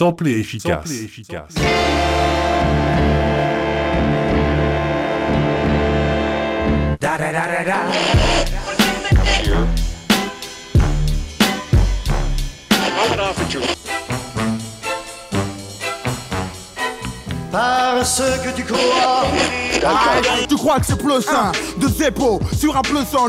Efficace. Samplé efficace. Da, da, da, da, da. Parce que tu crois. Ah, tu crois que c'est plus sain de Zeppo sur un plus son.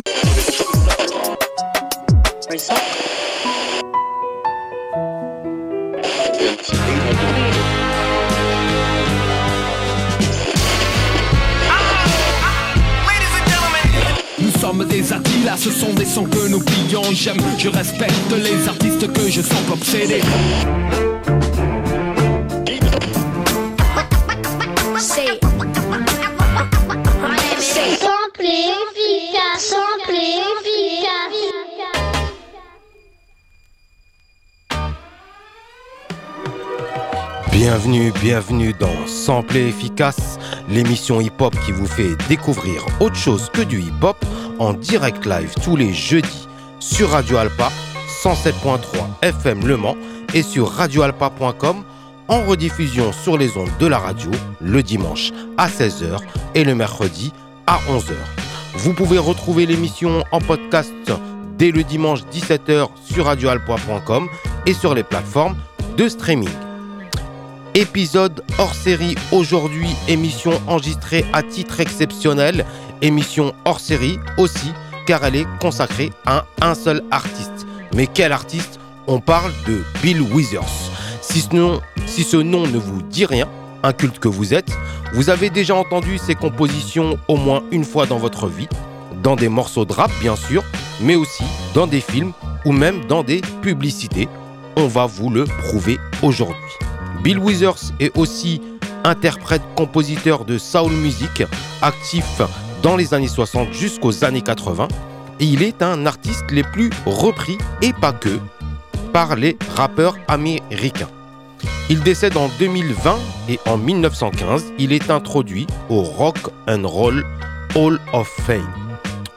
Sommes des artistes, là ce sont des sons que nous pillons J'aime, je respecte les artistes que je sens obsédés. Bienvenue, bienvenue dans Sample Efficace, l'émission hip-hop qui vous fait découvrir autre chose que du hip-hop en direct live tous les jeudis sur Radio Alpa 107.3 FM Le Mans et sur radioalpa.com en rediffusion sur les ondes de la radio le dimanche à 16h et le mercredi à 11h. Vous pouvez retrouver l'émission en podcast dès le dimanche 17h sur radioalpa.com et sur les plateformes de streaming. Épisode hors série aujourd'hui, émission enregistrée à titre exceptionnel, émission hors série aussi car elle est consacrée à un seul artiste. Mais quel artiste? On parle de Bill Withers. Si ce, nom, si ce nom ne vous dit rien, un culte que vous êtes, vous avez déjà entendu ses compositions au moins une fois dans votre vie, dans des morceaux de rap bien sûr, mais aussi dans des films ou même dans des publicités. On va vous le prouver aujourd'hui. Bill Withers est aussi interprète-compositeur de soul music, actif dans les années 60 jusqu'aux années 80. Et il est un artiste les plus repris, et pas que, par les rappeurs américains. Il décède en 2020 et en 1915, il est introduit au Rock and Roll Hall of Fame.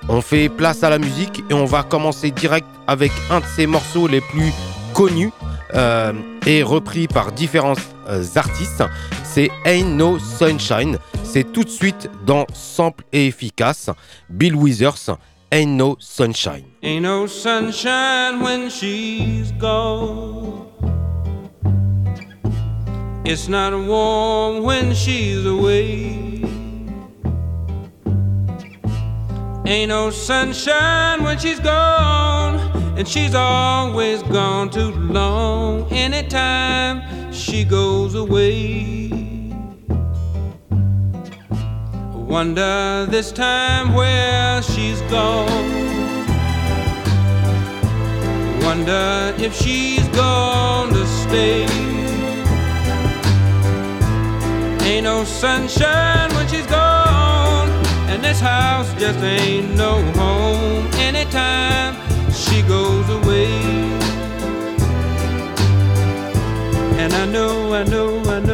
On fait place à la musique et on va commencer direct avec un de ses morceaux les plus connus euh, et repris par différents euh, artistes. C'est Ain't No Sunshine. C'est tout de suite dans Sample et Efficace. Bill Withers, Ain't No Sunshine. Ain't no sunshine when she's gone. It's not warm when she's away. Ain't no sunshine when she's gone. And she's always gone too long. Anytime she goes away. I Wonder this time where she's gone. Wonder if she's gonna stay. Ain't no sunshine when she's gone. And this house just ain't no home anytime she goes away. And I know, I know, I know,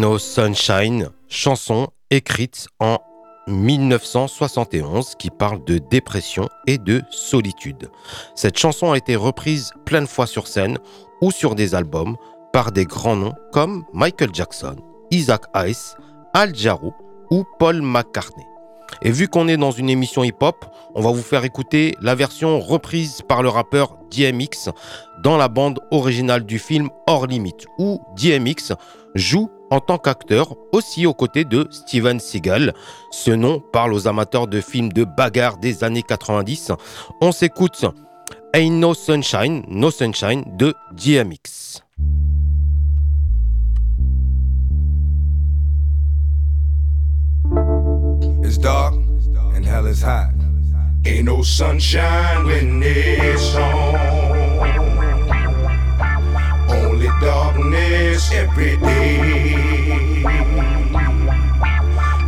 No Sunshine, chanson écrite en 1971 qui parle de dépression et de solitude. Cette chanson a été reprise plein de fois sur scène ou sur des albums par des grands noms comme Michael Jackson, Isaac Hayes, Al Jarreau ou Paul McCartney. Et vu qu'on est dans une émission hip-hop, on va vous faire écouter la version reprise par le rappeur DMX dans la bande originale du film Hors Limite, où DMX joue en tant qu'acteur aussi aux côtés de Steven Seagal. Ce nom parle aux amateurs de films de bagarre des années 90. On s'écoute Ain't No Sunshine, No Sunshine de DMX. It's dark and hell is hot. Ain't no sunshine when it's on. Only darkness every day.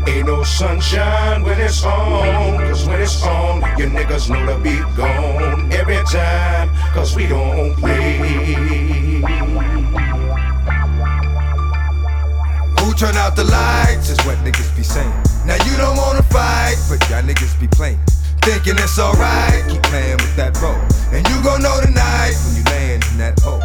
Ain't no sunshine when it's on. Cause when it's on, your niggas know the beat gone every time. Cause we don't play. Turn out the lights is what niggas be saying. Now you don't wanna fight, but y'all niggas be playing. Thinking it's alright, keep playing with that role. And you gon' know tonight when you land in that hole.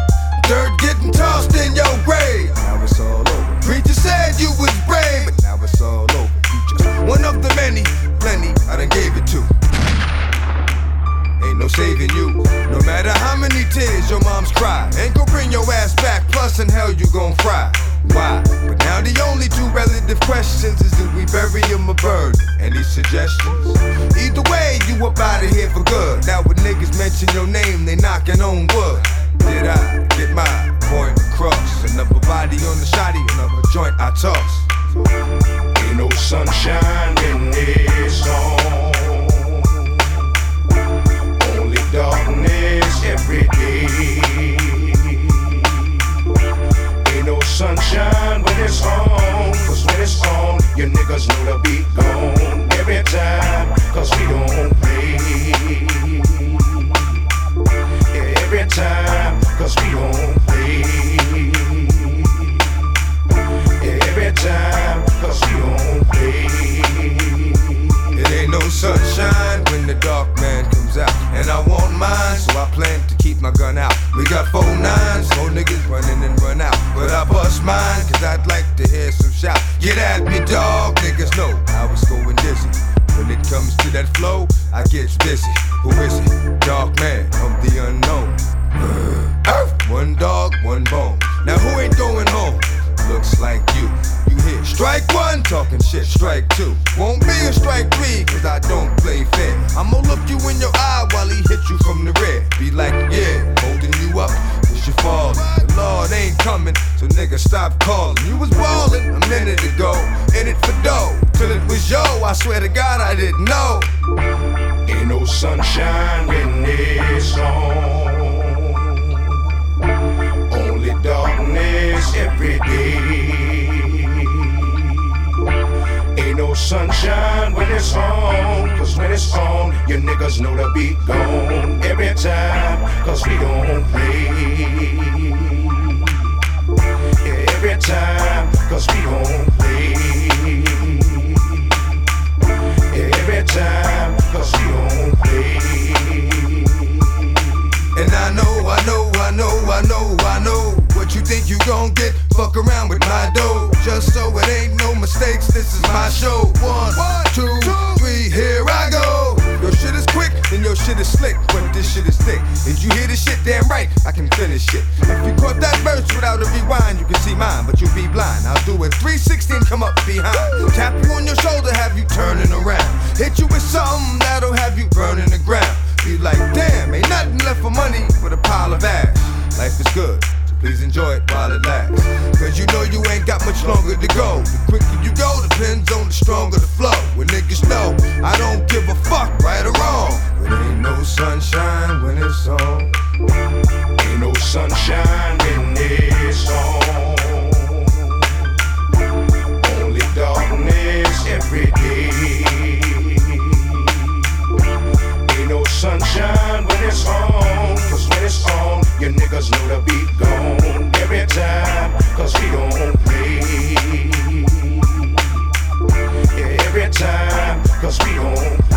Dirt getting tossed in your grave. Now it's all over. Preacher said you was brave, but now it's all over. You just one of the many, plenty I done gave it to. Ain't no saving you. No matter how many tears your mom's cry. Ain't gon' bring your ass back, plus in hell you gon' fry. Why? But now the only two relative questions is do we bury him or burn? Any suggestions? Either way, you up out of here for good. Now when niggas mention your name, they knocking on wood. Did I get my point across? Another body on the shotty, another joint I toss. Ain't no sunshine when it's on. Sunshine when it's on. Cause when it's on, your niggas know the beat gone every time. Cause we don't play. Yeah, every time. Cause we don't play. Yeah, every time. Cause we don't play. It ain't no sunshine when the dark man comes out. And I want mine, so Out. We got four nines, four niggas running and run out. But I bust mine, cause I'd like to hear some shout. Get at me, dog, niggas know I was going dizzy. When it comes to that flow, I get busy. Who is it? Dark man of the unknown. One dog, one bone. Talking shit, strike two. Won't be a strike three, cause I don't play fair. I'ma look you in your eye while he hit you from the rear. Be like, yeah, holding you up, cause you falling. The Lord ain't coming, so nigga stop calling. You was ballin' a minute ago, in it for dough. Till it was yo, I swear to God I didn't know. Ain't no sunshine when it's on. Only darkness every day. No sunshine when it's on. Cause when it's on, your niggas know the beat gone every time. Cause we don't play. Yeah, every time. Cause we don't play. Yeah, every time. Cause we don't play. And I know, I know, I know, I know, I know Damn right, I can finish it. If you caught that verse without a rewind, you can see mine, but you'll be blind. I'll do it 360 and come up behind. Tap you on your shoulder, have you turning around. Hit you with something that'll have you burning the ground. Be like, damn, ain't nothing left for money but a pile of ash. Life is good, so please enjoy it while it lasts. Cause you know you ain't got much longer to go. The quicker you go depends on the stronger the flow. When niggas know, I don't give a fuck, right or wrong. But ain't no sunshine when it's on. Ain't no sunshine when it's on. Only darkness every day. Ain't no sunshine when it's when it's on, your niggas know the beat gone every time. Cause we don't play. Yeah, every time. Cause we don't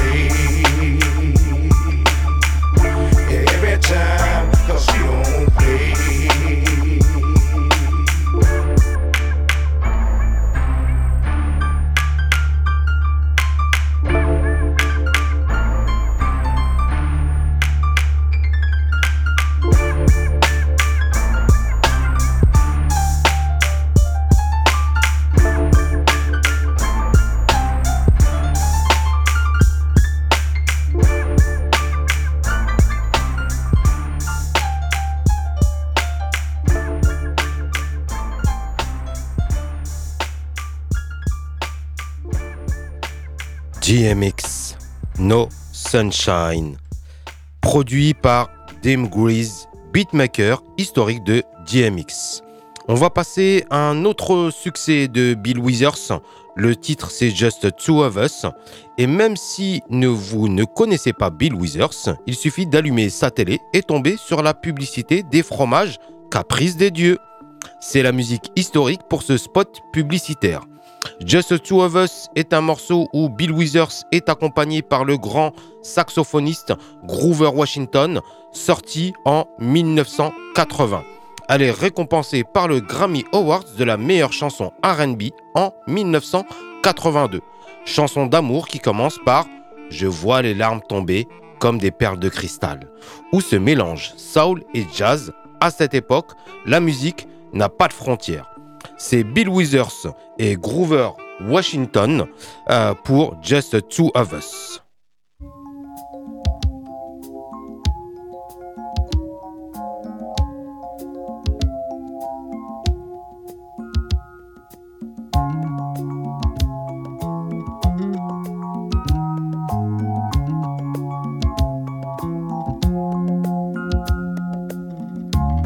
DMX, No Sunshine. Produit par Dim Grease, beatmaker historique de DMX. On va passer à un autre succès de Bill Withers. Le titre c'est Just Two of Us. Et même si vous ne connaissez pas Bill Withers, il suffit d'allumer sa télé et tomber sur la publicité des fromages Caprice des dieux. C'est la musique historique pour ce spot publicitaire. Just Two of Us est un morceau où Bill Withers est accompagné par le grand saxophoniste Groover Washington, sorti en 1980. Elle est récompensée par le Grammy Awards de la meilleure chanson RB en 1982. Chanson d'amour qui commence par Je vois les larmes tomber comme des perles de cristal, où se mélange soul et jazz. À cette époque, la musique n'a pas de frontières c'est Bill Withers et Groover Washington euh, pour Just Two of Us.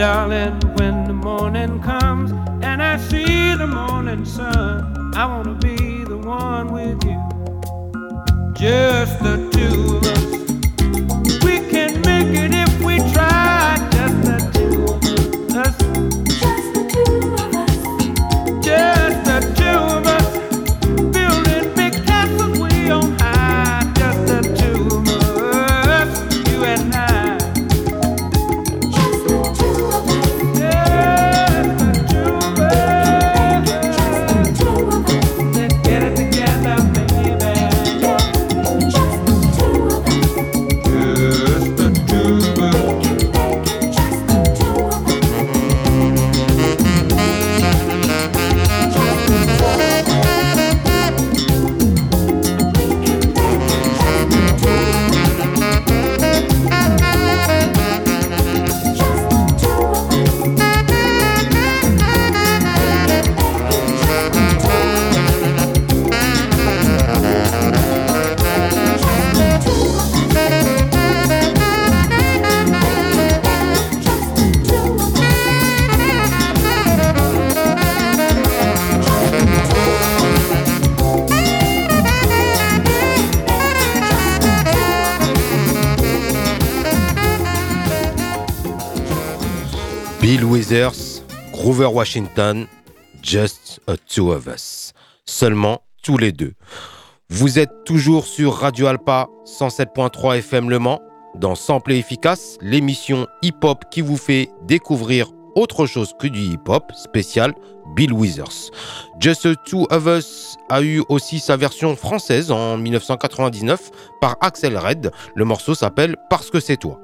Darling, when the morning comes and I see the morning sun, I wanna be the one with you. Just the two Washington, Just a Two of Us. Seulement tous les deux. Vous êtes toujours sur Radio Alpa 107.3 FM Le Mans, dans Sample et Efficace, l'émission hip-hop qui vous fait découvrir autre chose que du hip-hop spécial Bill Withers. Just the Two of Us a eu aussi sa version française en 1999 par Axel Red. Le morceau s'appelle Parce que c'est toi.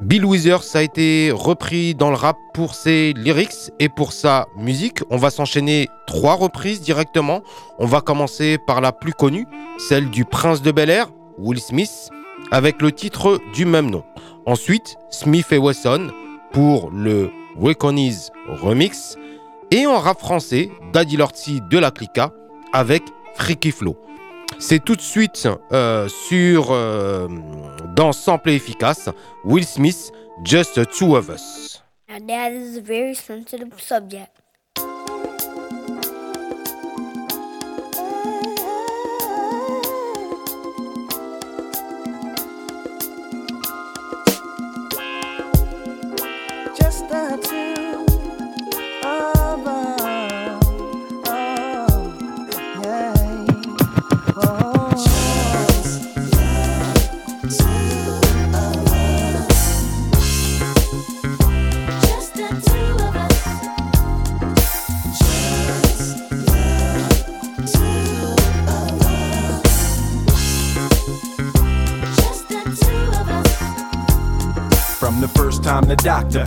Bill Withers a été repris dans le rap pour ses lyrics et pour sa musique. On va s'enchaîner trois reprises directement. On va commencer par la plus connue, celle du Prince de Bel Air, Will Smith, avec le titre du même nom. Ensuite, Smith et Wesson pour le Recognize Remix. Et en rap français, Daddy Lorty de la Clica avec Freaky Flow. C'est tout de suite euh, sur euh, dans Sample et Efficace, Will Smith, Just Two of Us. That is a very sensitive subject.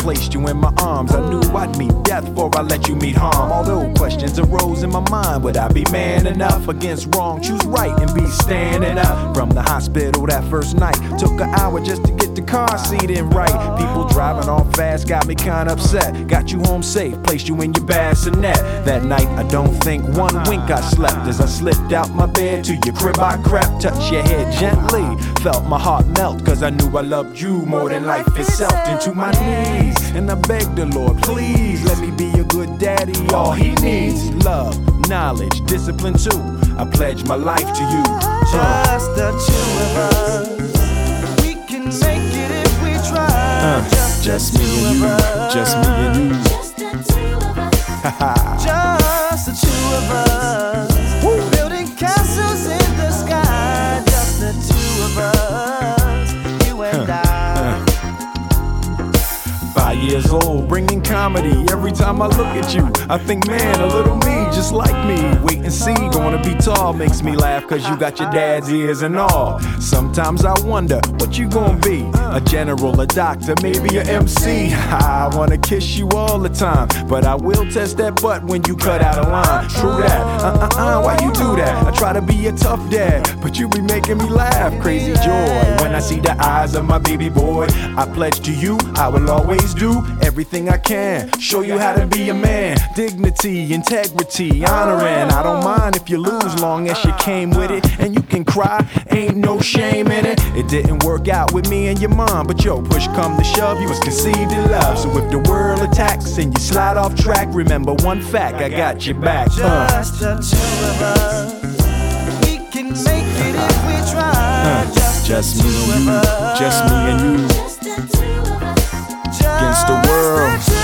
Placed you in my arms, I knew I'd meet death before I let you meet harm. Although questions arose in my mind, would I be man enough against wrong? Choose right and be standing up. From the hospital that first night, took an hour just to get the car seat in right. People driving off fast got me kinda upset. Got you home safe, placed you in your bassinet. That night, I don't think one wink I slept as I slipped out my bed to your crib. I crept, touched your head gently, felt my heart melt, cause I knew I loved you more than life itself. Into my knees, and I begged the Lord, please let me be a good daddy. All he needs, love, knowledge, discipline too. I pledge my life to you. Just the two of us. We can make Uh, just, just me and you, just me and you. Just the two of us. Just the two of us. Years old, bringing comedy every time I look at you. I think, man, a little me, just like me. Wait and see, gonna be tall makes me laugh, cause you got your dad's ears and all. Sometimes I wonder what you gonna be a general, a doctor, maybe a MC. I wanna kiss you all the time, but I will test that butt when you cut out a line. True that, uh uh uh, why you do that? I try to be a tough dad, but you be making me laugh. Crazy joy when I see the eyes of my baby boy. I pledge to you, I will always do everything I can. Show you how to be a man. Dignity, integrity, honoring. I don't mind if you lose, long as you came with it. And you can cry, ain't no shame in it. It didn't work out with me and your mom, but yo, push come to shove, you was conceived in love. So if the world attacks and you slide off track, remember one fact, I got your back. Uh. Just the two of us. We can make it if we try. Just, Just me and you, just me and you. Against the world.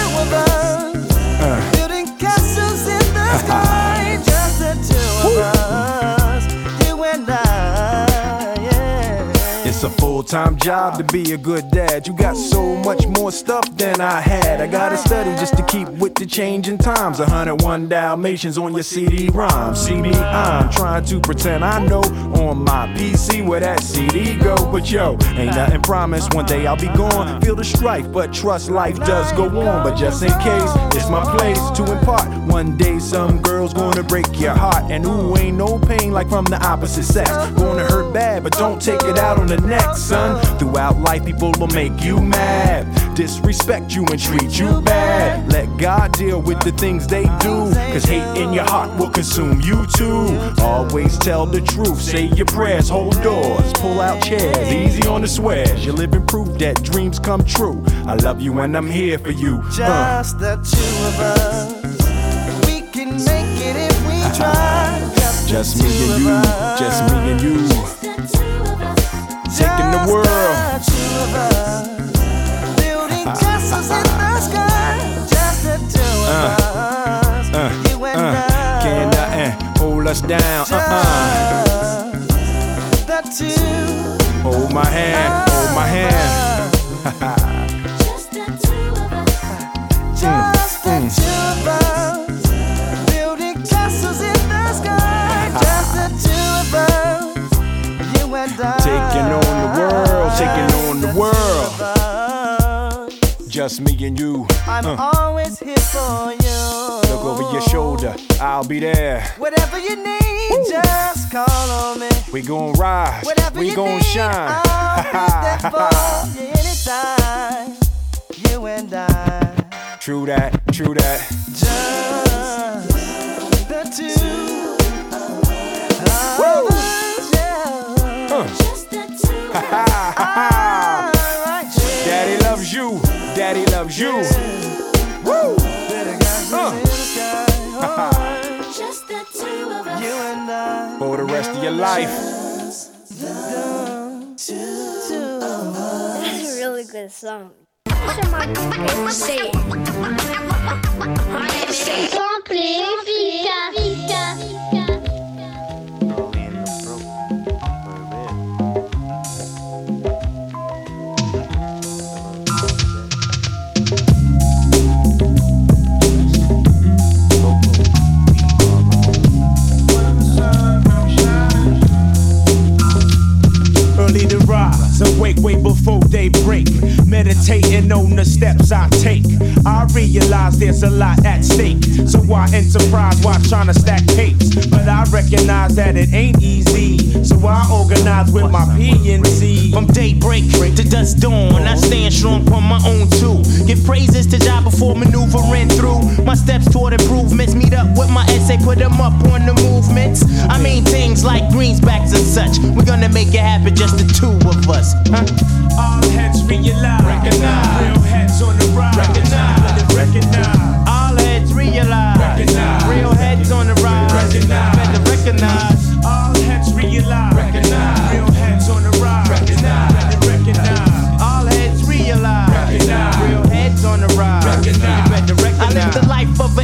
It's a full time job to be a good dad. You got so much more stuff than I had. I gotta study just to keep with the changing times. 101 Dalmatians on your CD ROM. Me, I'm trying to pretend I know on my PC where that CD go. But yo, ain't nothing promised. One day I'll be gone. Feel the strife, but trust life does go on. But just in case, it's my place to impart. One day some girl's gonna break your heart. And ooh, ain't no pain like from the opposite sex. Gonna hurt bad, but don't take it out on the next, son. Throughout life, people will make you mad, disrespect you and treat you bad. Let God deal with the things they do, cause hate in your heart will consume you too. Always tell the truth, say your prayers, hold doors, pull out chairs, easy on the swears. You're living proof that dreams come true. I love you and I'm here for you. Uh. Just the two of us. We can make it if we try. Just, Just me and you, just me and you. Taking the Just world. the two of us. Building castles in the sky. Just the two of us. Uh, you and uh, I. Can I, uh, us down. Uh-uh. The two. Hold my hand, hold my hand. Just the two of us. Just me and you. I'm Uh, always here for you. Look over your shoulder, I'll be there. Whatever you need, just call on me. We gon' rise, Whatever we gon' shine. I'll be there anytime. You and I. True that, true that. Just the two us. Uh. Just the two Ha ha ha ha. Daddy loves you. Woo! Uh. Just the two of us. You and I. For the rest of your life. This is a really good song. Say it. Early to rise, awake way before daybreak. Meditating on the steps I take. I realize there's a lot at stake. So why enterprise while trying to stack capes? But I recognize that it ain't easy. So I organize with my PNC. From daybreak to dusk dawn, I stand strong on my own too. Give praises to job before maneuvering through. My steps toward improvements meet up with my essay, put them up on the movements. I mean things like greensbacks and such. We're gonna make it happen, just the two of us. Huh? All heads realize. Recognize. Real heads on the rise. Recognize. Let it recognize. All heads realize. Recognize. Real heads on the rise. Recognize. Better recognize. All heads realize.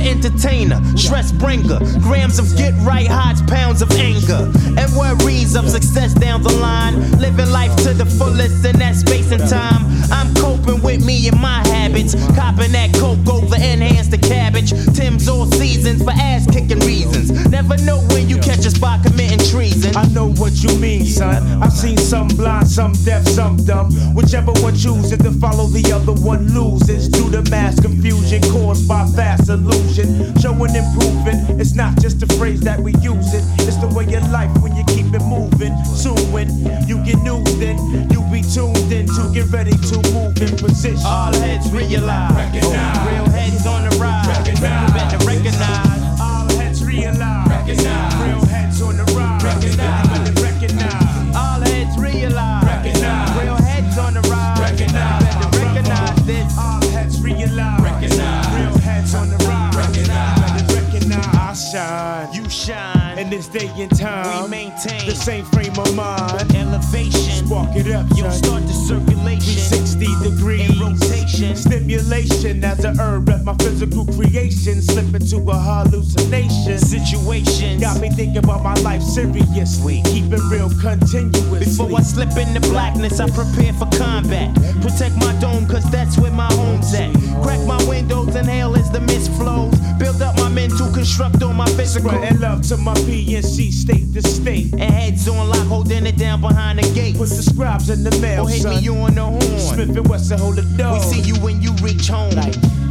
Entertainer, stress bringer, grams of get right hides, pounds of anger, and worries of success down the line. Living life to the fullest in that space and time. I'm coping with me and my habits, copping that coke over enhance the cabbage. Tim's all seasons for ass kicking reasons. Never know when you catch us by committing treason. I know what you mean, son. I've seen some blind, some deaf, some dumb. Whichever one chooses to follow the other one loses. Due to mass confusion caused by fast illusion. Showing improving. It's not just a phrase that we use it. It's the way of life when you keep it moving. Soon when you get new, then you be tuned in to get ready to move in position. All heads realize. Recognize. Real heads on the rise. Recognize. Better recognize. All heads realize. Recognize. Real heads on the rise. Recognize. Better recognize. All heads realize. Recognize. Real heads on the rise. Recognize. Better recognize this. All heads realize. Recognize. Real heads on the rise. Recognize. Better recognize. I shine. You shine. In this day and time. We maintain the same frame of mind. elevation. Spark it up, You start the circulation. 360 degrees. In rotation. Stimulation as a herb at my physical creation. Slip into a hallucination. Situation. Got me thinking about my life seriously. Keep it real continuously. Before I slip into blackness, I prepare for combat. Protect my dome, cause that's where my home's at. Crack my windows, inhale as the mist flows. Build up my mental, construct on my physical. Spreading love to my PNC state to state. And heads on lock, holding it down behind the gate. Put the scribes in the mail, Or hit son. me on the horn. Smith and Wesson hold the door. We see you when you reach home.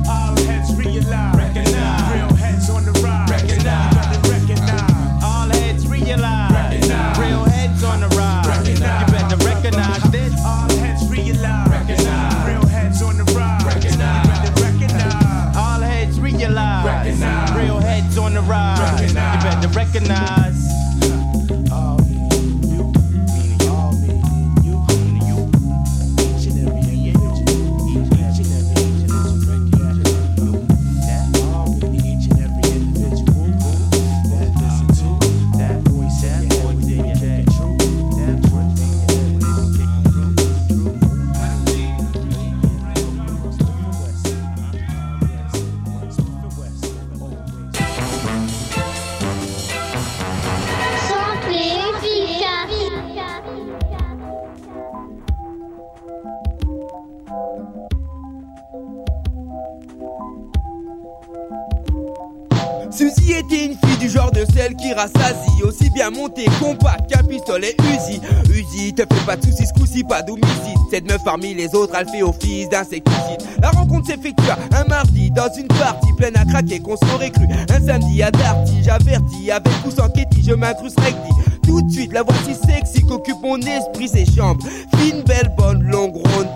All heads realize. Recognize. Real heads on the rise. Recognize. Better recognize. All heads realize. Recognize. Real heads on the rise. Recognize. You better recognize this. All heads realize. Recognize. Real heads on the rise. Recognize. Better recognize. All heads realize. Recognize. Real heads on the rise. Recognize. You better recognize. Celle qui rassasie. Aussi bien montée compact qu'un pistolet Uzi. Uzi, te fais pas de soucis, ce coup-ci pas d'homicide. Cette meuf parmi les autres, elle fait office d'insecticide La rencontre s'effectue un mardi dans une partie pleine à craquer qu'on s'aurait cru. Un samedi à Darty, j'avertis avec ou sans Ketty, je m'incruste recti tout de suite, la voici sexy qu'occupe mon esprit, ses chambres. Fine, belle, bonne, longue, ronde,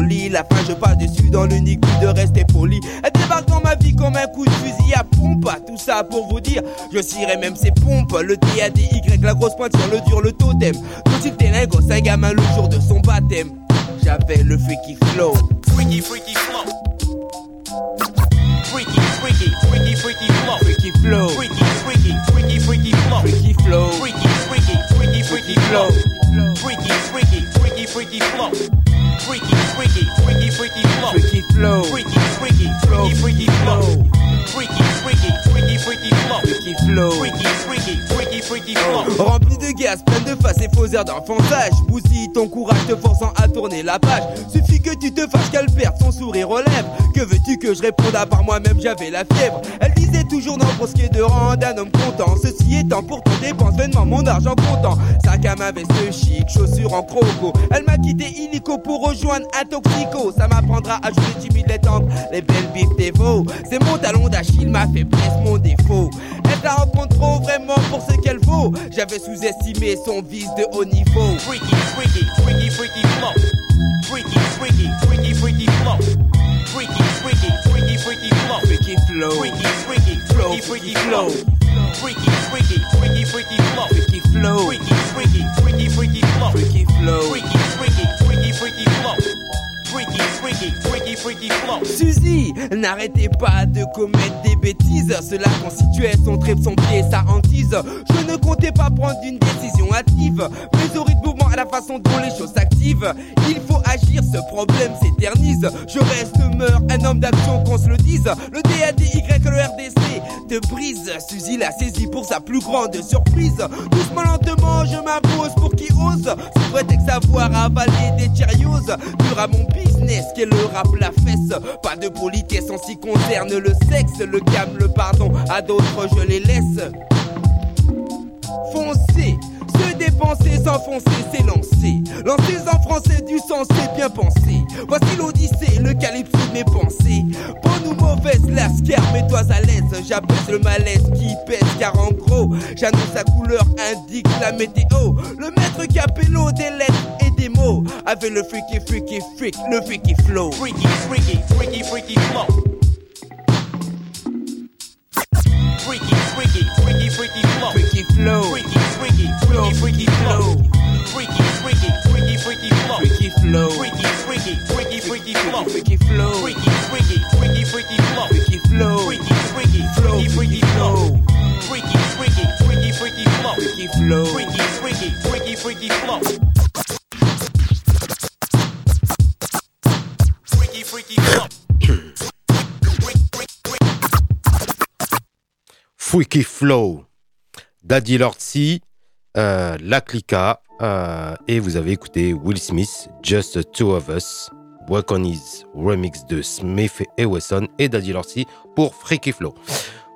La fin, je passe dessus dans l'unique but de rester poli. Elle débarque dans ma vie comme un coup de fusil à pompe. Tout ça pour vous dire, je cirerai même ses pompes. Le D-A-D-Y, la grosse pointe sur le dur, le totem. Tout t'es lingo, un gamin le jour de son baptême. J'avais le freaky flow. Freaky, freaky flow. Freaky, freaky, freaky, freaky flow. Freaky flow. Freaky, freaky, freaky, freaky flow. Freaky flow. Freaky, freaky, freaky, freaky flow. Freaky, freaky, freaky, freaky flow. Freaky, freaky, freaky, freaky flow. Freaky flow. Freaky, freaky, freaky, freaky flow. Freaky, freaky, freaky, freaky flow. Freaky flow. Freaky, freaky, freaky, freaky flow. Oh, Rempli de gaz, plein de faces et faux airs d'enfantage. Bousille ton courage te forçant à tourner la page. Suffit que tu te fasses qu'elle perde son sourire aux lèvres. Que veux-tu que je réponde à part moi-même, j'avais la fièvre. Elle disait toujours non pour ce qui est de rendre un homme content. Ceci étant, pourtant dépense vainement mon argent comptant. Sac à main, veste chic, chaussures en croco. Elle m'a quitté illico pour rejoindre un toxico. Ça m'apprendra à jouer timide les tendres, les belles bifs des. C'est mon talon d'Achille, ma faiblesse, mon défaut. Elle la rencontre trop vraiment pour ce qu'elle vaut. J'avais sous-estimé son vice de haut niveau. Freaky, freaky, freaky, freaky flow. Freaky, freaky, freaky, freaky flow. Freaky, freaky, freaky, freaky flow. Freaky flow. Freaky, freaky, freaky, freaky flow. Freaky, freaky, freaky, freaky flow. Freaky flow. Freaky, freaky, freaky, freaky flow. Freaky flow. Freaky, freaky, freaky, freaky flow. Freaky, freaky, freaky, Suzy, n'arrêtez pas de commettre des bêtises. Cela constituait son trip, son pied, sa hantise. Je ne comptais pas prendre une décision hâtive. Mais au rythme mouvement, à la façon dont les choses s'activent. Il faut agir, ce problème s'éternise. Je reste, meurs, un homme d'action, qu'on se le dise. Le DADY, le RDC te brise. Suzy l'a saisi pour sa plus grande surprise. Doucement, lentement, je m'impose pour qui ose. Sous prétexte savoir avaler des Cheerios. Dur à mon business, qu'est le rap, fesse. Pas de politesse en ce qui concerne le sexe. Le calme, le pardon, à d'autres je les laisse. Foncer, se dépenser, s'enfoncer, s'élancer. Lancer en français du sens, c'est bien pensé. Voici l'odyssée, le calypso de mes pensées. Bonne ou mauvaise, la scare, mets-toi à l'aise. J'abaisse le malaise qui pèse, car en gros, j'annonce la couleur, indique la météo. Le maître capello des lettres et mots. Avec le freaky, freaky, freak, le freaky flow. Freaky, freaky, freaky, freaky flow. Freaky, freaky, freaky, freaky flow. Freaky flow. Freaky, freaky, freaky, freaky flow. Freaky, freaky, freaky, freaky flow. Freaky flow. Freaky, freaky, freaky, freaky flow. Freaky flow. Freaky, freaky, freaky, freaky flow. Freaky flow. Freaky, freaky, freaky, freaky flow. Freaky, freaky, freaky, freaky flow. Freaky flow. Freaky, freaky, freaky, freaky flow. Freaky, flow. Daddy Lordsy, euh, La Clica, euh, et vous avez écouté Will Smith, Just the Two of Us, Work on His remix de Smith et Wesson et Daddy Lordsy pour Freaky Flow.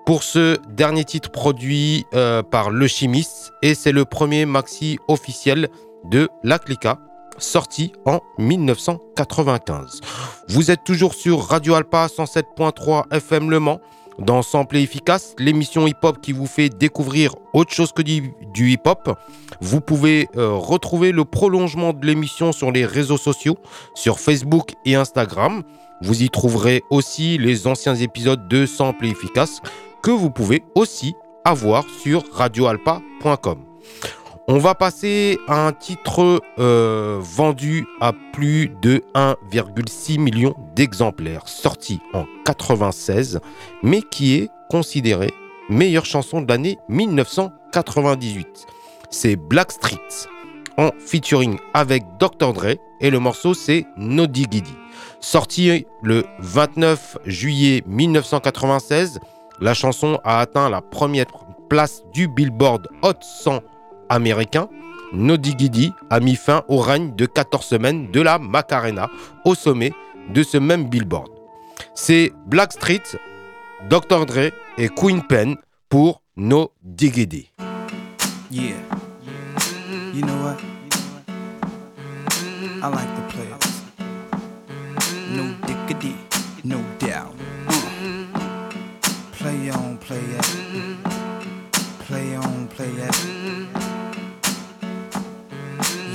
Pour ce dernier titre produit euh, par Le Chimiste, et c'est le premier maxi officiel de La Clica, sorti en 1995. Vous êtes toujours sur Radio Alpa 107.3 FM Le Mans dans Sample et Efficace, l'émission hip-hop qui vous fait découvrir autre chose que du, hip-hop. Vous pouvez euh, retrouver le prolongement de l'émission sur les réseaux sociaux, sur Facebook et Instagram. Vous y trouverez aussi les anciens épisodes de Sample et Efficace que vous pouvez aussi avoir sur radioalpa.com. On va passer à un titre euh, vendu à plus de 1,6 million d'exemplaires, sorti en 96, mais qui est considéré meilleure chanson de l'année 1998. C'est Blackstreet en featuring avec Dr. Dre et le morceau c'est Noddy Giddy. Sorti le 29 juillet 1996, la chanson a atteint la première place du Billboard Hot 100 américain, Noddy Giddy a mis fin au règne de 14 semaines de la Macarena au sommet de ce même billboard. C'est Blackstreet, Dr. Dre et Queen Pen pour No Diggity. Yeah. You know what? I like the players. No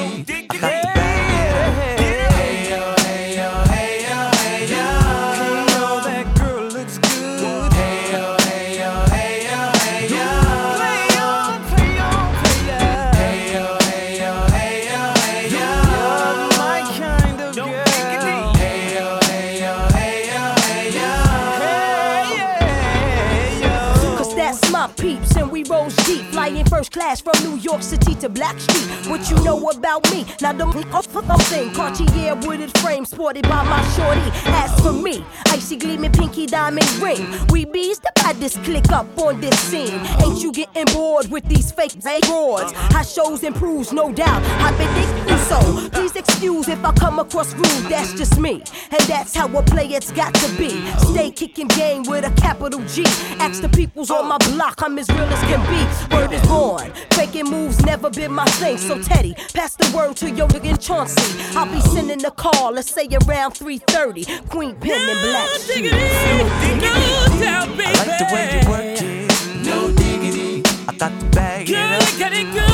I got first class from New York City to Black Street. What you know about me? Now don't the thing. Cartier wooded frame sported by my shorty. As for me, icy gleaming pinky diamond ring. We bees the baddest click up on this scene. Ain't you getting bored with these fake broads? How shows improves, no doubt. I've been so. Please excuse if I come across rude. That's just me, and that's how a It's got to be. Stay kicking game with a capital G. Ask the peoples on my block, I'm as real as can be. Word is born. Faking moves never been my thing. So Teddy, pass the word to your nigga Chauncey. I'll be sending a call, let's say around 3:30. Queen Pen and Black Street. I like the way you work it. No diggity. I got to bag it up.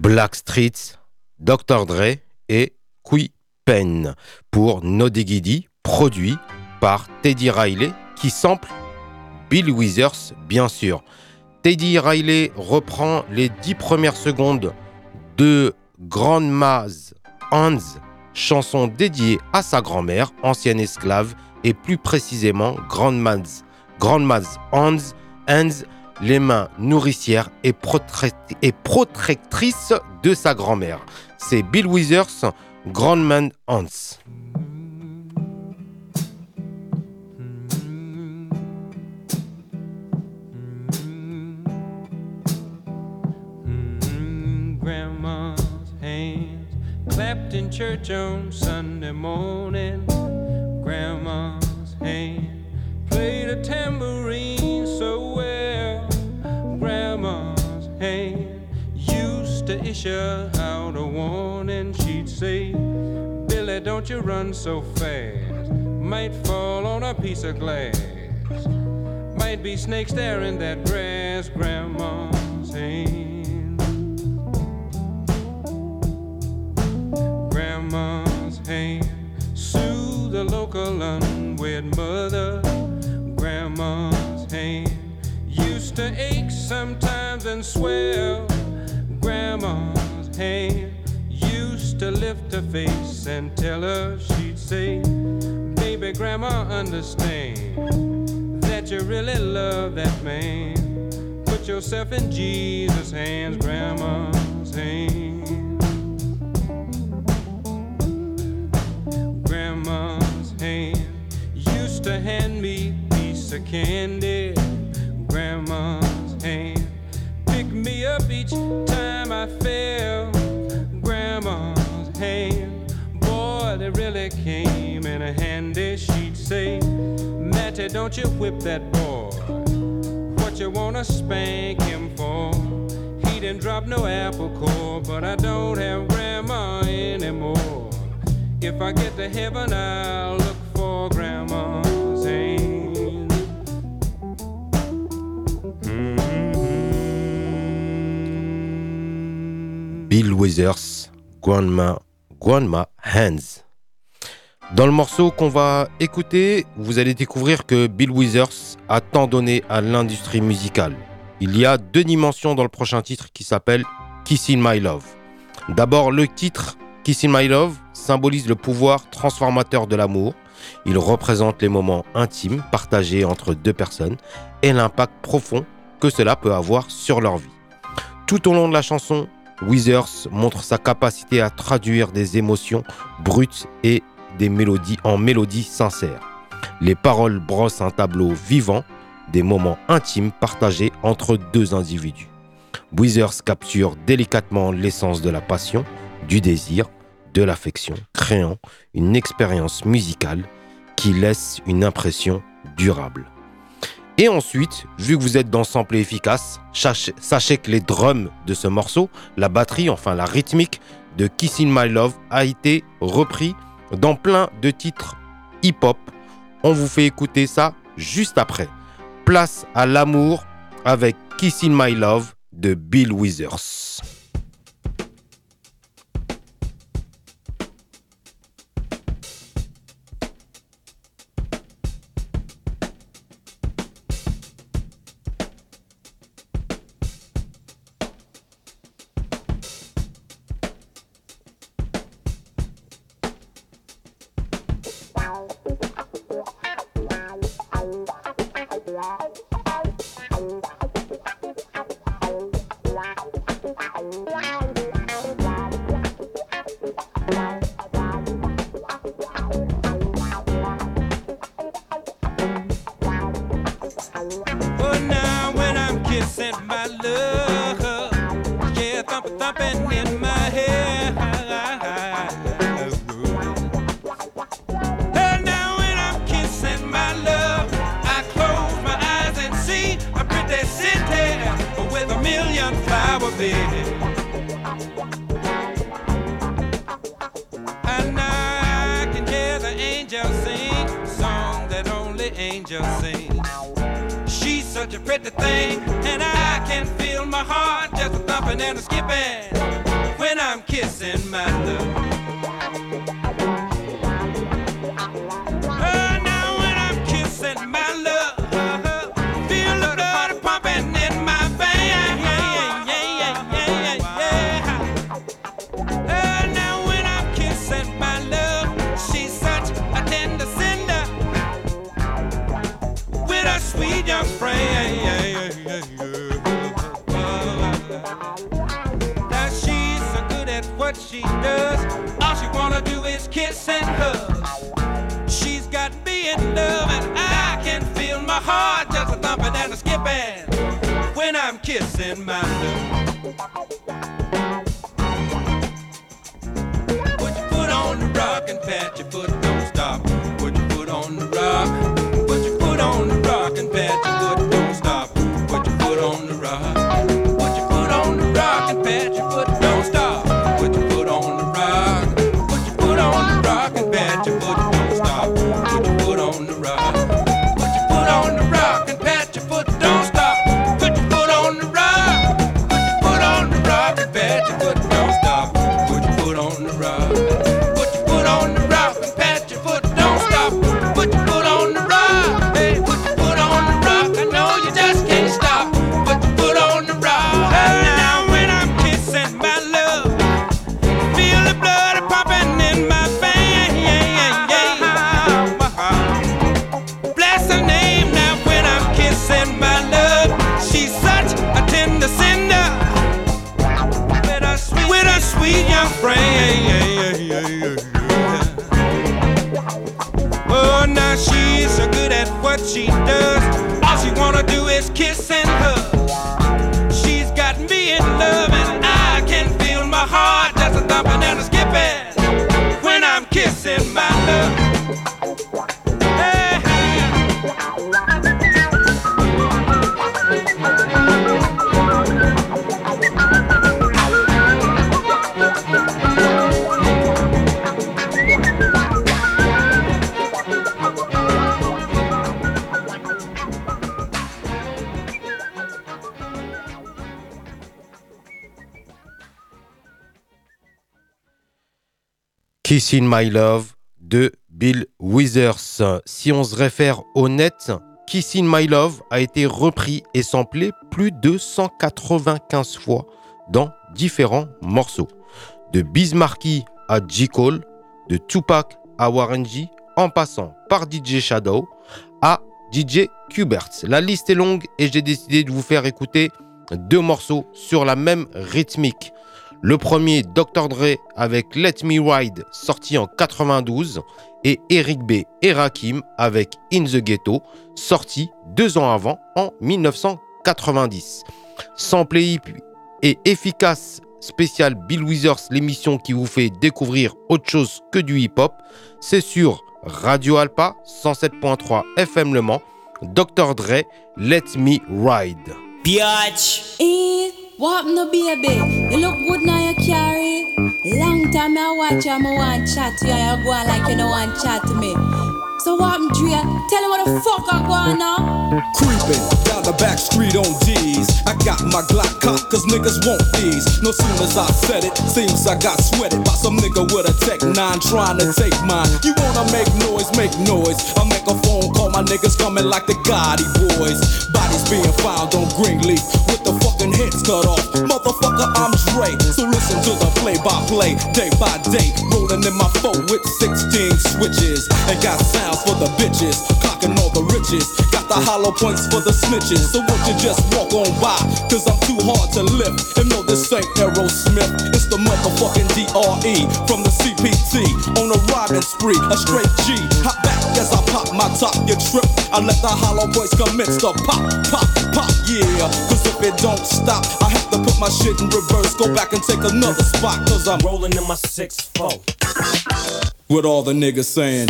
Black Streets, Dr. Dre et Qui Pen pour No Diggity, produit par Teddy Riley qui sample Bill Withers, bien sûr. Teddy Riley reprend les dix premières secondes de Grandma's Hans, chanson dédiée à sa grand-mère, ancienne esclave, et plus précisément Grandma's, Grandma's Hans, Hans, les mains nourricières et, protectrices de sa grand-mère. C'est Bill Withers, Grandman Hans. Clapped in church on Sunday morning. Grandma's hand played a tambourine to issue out a warning. She'd say, Billy, don't you run so fast. Might fall on a piece of glass. Might be snakes there in that grass. Grandma's hand. grandma's hand. Soothe the local unwed mother. Grandma's hand used to ache sometimes and swell. Grandma's hand used to lift her face and tell her she'd say, Baby, grandma, understand that you really love that man. Put yourself in Jesus' hands, grandma's hands. grandma's hand used to hand me a piece of candy hand pick me up each time i fell. Grandma's hand boy they really came in handy she'd say matty don't you whip that boy. What you wanna spank him for? He didn't drop no apple core but i don't have grandma anymore. If I get to heaven, I'll look for grandma's Bill Withers, Grandma, Grandma Hands. Dans le morceau qu'on va écouter, vous allez découvrir que Bill Withers a tant donné à l'industrie musicale. Il y a deux dimensions dans le prochain titre qui s'appelle Kissing My Love. D'abord, le titre Kissing My Love symbolise le pouvoir transformateur de l'amour. Il représente les moments intimes partagés entre deux personnes et l'impact profond que cela peut avoir sur leur vie. Tout au long de la chanson, Withers montre sa capacité à traduire des émotions brutes et des mélodies en mélodies sincères. Les paroles brossent un tableau vivant des moments intimes partagés entre deux individus. Withers capture délicatement l'essence de la passion, du désir, de l'affection, créant une expérience musicale qui laisse une impression durable. Et ensuite, vu que vous êtes dans sample efficace, sachez, sachez que les drums de ce morceau, la batterie, enfin la rythmique de Kissing My Love a été repris dans plein de titres hip-hop. On vous fait écouter ça juste après. Place à l'amour avec Kissing My Love de Bill Withers. Love, and I can feel my heart just a thumping and a skipping when I'm kissing my love. Put your foot on the rock and pat your foot, don't stop. Put your foot on the rock. Put your foot on the rock Kissing My Love de Bill Withers. Si on se réfère au net, Kissing My Love a été repris et samplé plus de 195 fois dans différents morceaux. De Bismarcky à J. Cole, de Tupac à Warren G, en passant par DJ Shadow à DJ Qbert. La liste est longue et j'ai décidé de vous faire écouter deux morceaux sur la même rythmique. Le premier, Dr. Dre avec Let Me Ride, sorti en 92, et Eric B. et Rakim avec In the Ghetto, sorti deux ans avant, en 1990. Samplé hip et efficace spécial Bill Withers, l'émission qui vous fait découvrir autre chose que du hip-hop, c'est sur Radio Alpa 107.3 FM Le Mans, Dr. Dre, Let Me Ride. Biatch. Eh, what no baby? You look good now you carry. Long time I watch you, I want chat to you, you go on like you don't want chat to me. So what, Dre? Tell him what the fuck I go on now. Creeping down the back street on D's. I got my Glock cock, cause niggas want these. No sooner as I said it, seems I got sweated by some nigga with a Tech 9 trying to take mine. You wanna make noise, make noise. I make a phone call, my niggas coming like the Gotti boys. Bodies being found on Greenleaf with the fucking heads cut off. Motherfucker, I'm Dre. So listen to the play by play, day by day. Rolling in my phone with 16 switches. And got sounds for the bitches, cocking all the riches. Got the hollow points for the snitches. So won't you just walk on by? Cause I'm too hard to lift. And this ain't Aerosmith. It's the motherfucking DRE from the CPT. On a riding spree, a straight G. Hop back as I pop my top, you trip. I let the hollow voice commence to pop, pop, pop, yeah. Cause if it don't stop, I have to put my shit in reverse. Go back and take another spot. Cause I'm rolling in my 6-4. With all the niggas saying.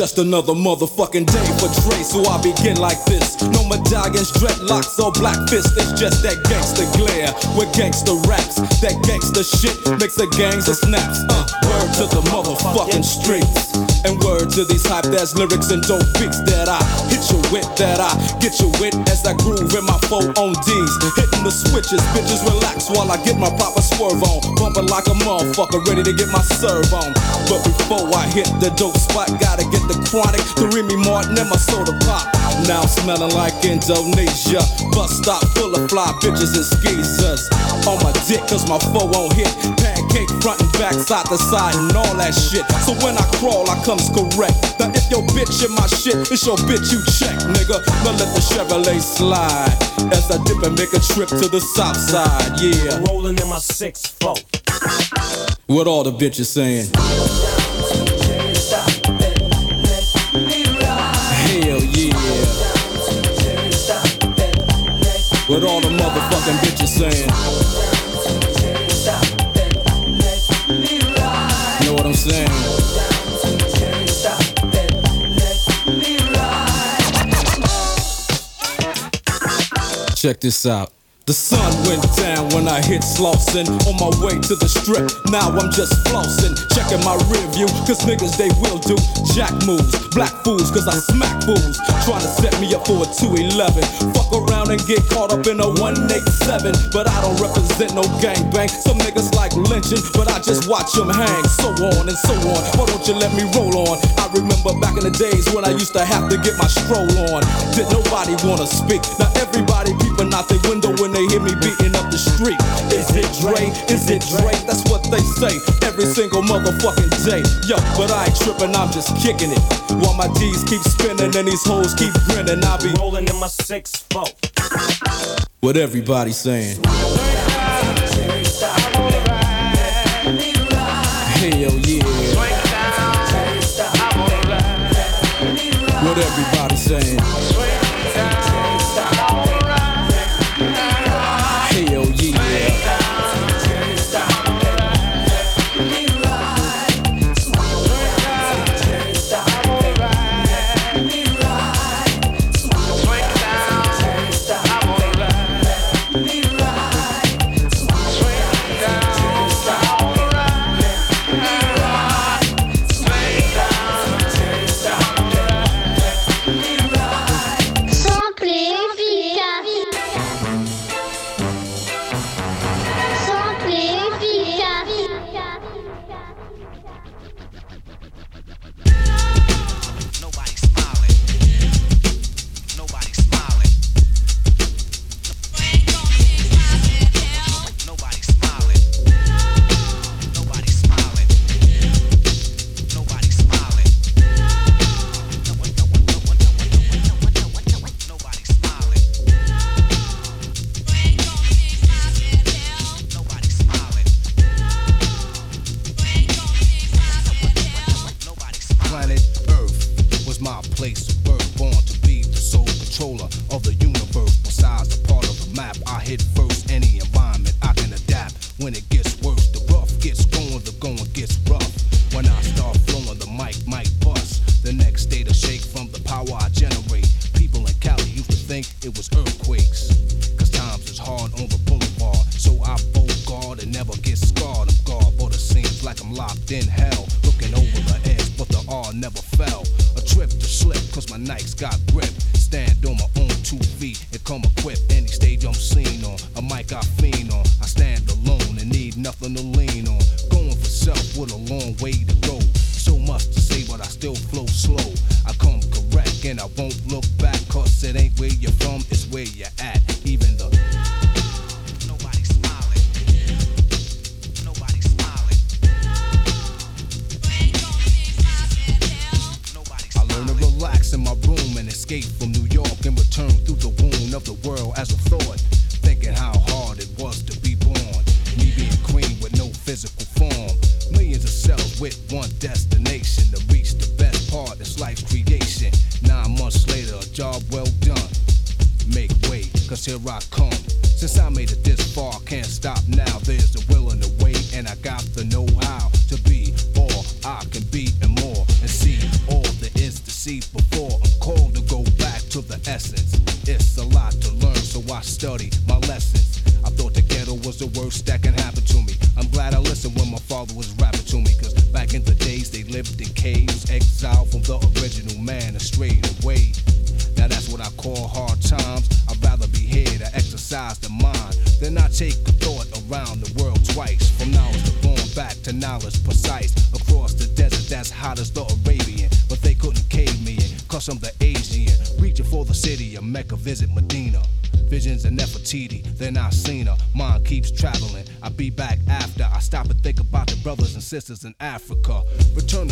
Just another motherfucking day for Dre, so I begin like this. No medallions, dreadlocks, or black fists. It's just that gangster glare with gangster raps. That gangster shit makes the gangs of snaps. Uh, to the motherfucking streets. And word to these hype ass lyrics and dope beats that I hit you with, that I get you with as I groove in my four on D's. Hitting the switches, bitches relax while I get my proper swerve on. Bumping like a motherfucker, ready to get my serve on. But before I hit the dope spot, gotta get the chronic, the Remy Martin, and my soda pop. Now smelling like Indonesia. Bus stop full of fly bitches and skeezers. On my dick, cause my foe won't hit. Pancake front and back, side to side, and all that shit. So when I crawl, I comes correct. Now if your bitch in my shit, it's your bitch you check, nigga. Now let the Chevrolet slide. As I dip and make a trip to the south side, yeah. Rolling in my six four. What all the bitches saying? Hell yeah. What all the motherfucking bitches saying? Check this out. The sun went down when I hit Slauson on my way to the strip. Now I'm just flossing, checking my rear view, cause niggas they will do jack moves, black fools, cause I smack fools. Trying to set me up for a 211. Fuck around and get caught up in a 187. But I don't represent no gangbang. Some niggas like lynching, but I just watch them hang. So on and so on. Why don't you let me roll on? I remember back in the days when I used to have to get my stroll on. Did nobody wanna speak? Now everybody out the window when they hear me beating up the street. Is it Dre? Is it Dre? That's what they say every single motherfucking day. Yo, but I ain't tripping, I'm just kicking it. While my D's keep spinning and these hoes keep grinning, I be rolling in my six four. What everybody saying. Hell yeah. What everybody saying. I won't look back, cause it ain't where you're from, it's where you're at. sisters in Africa. Return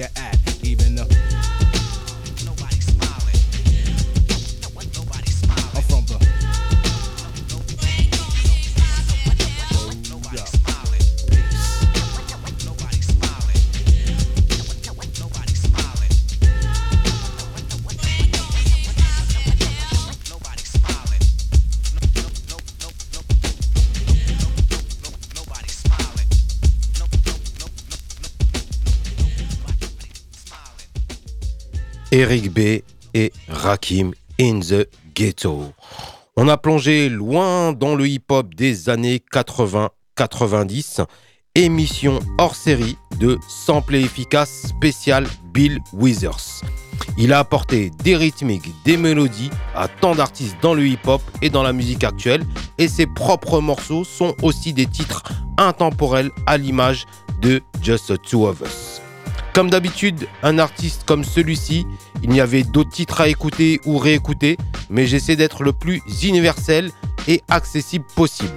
you're at. Eric B et Rakim in the Ghetto. On a plongé loin dans le hip-hop des années 80-90, émission hors série de Sample Efficace spécial Bill Withers. Il a apporté des rythmiques, des mélodies à tant d'artistes dans le hip-hop et dans la musique actuelle, et ses propres morceaux sont aussi des titres intemporels à l'image de Just the Two of Us. Comme d'habitude, un artiste comme celui-ci, il n'y avait d'autres titres à écouter ou réécouter, mais j'essaie d'être le plus universel et accessible possible.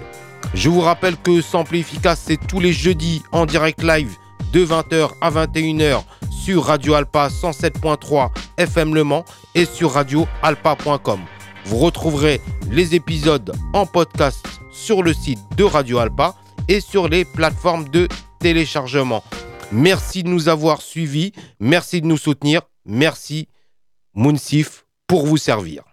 Je vous rappelle que Sample Efficace, c'est tous les jeudis en direct live de 20h à 21h sur Radio Alpa 107.3 FM Le Mans et sur radioalpa.com. Vous retrouverez les épisodes en podcast sur le site de Radio Alpa et sur les plateformes de téléchargement. Merci de nous avoir suivis. Merci de nous soutenir. Merci, Mounsif, pour vous servir.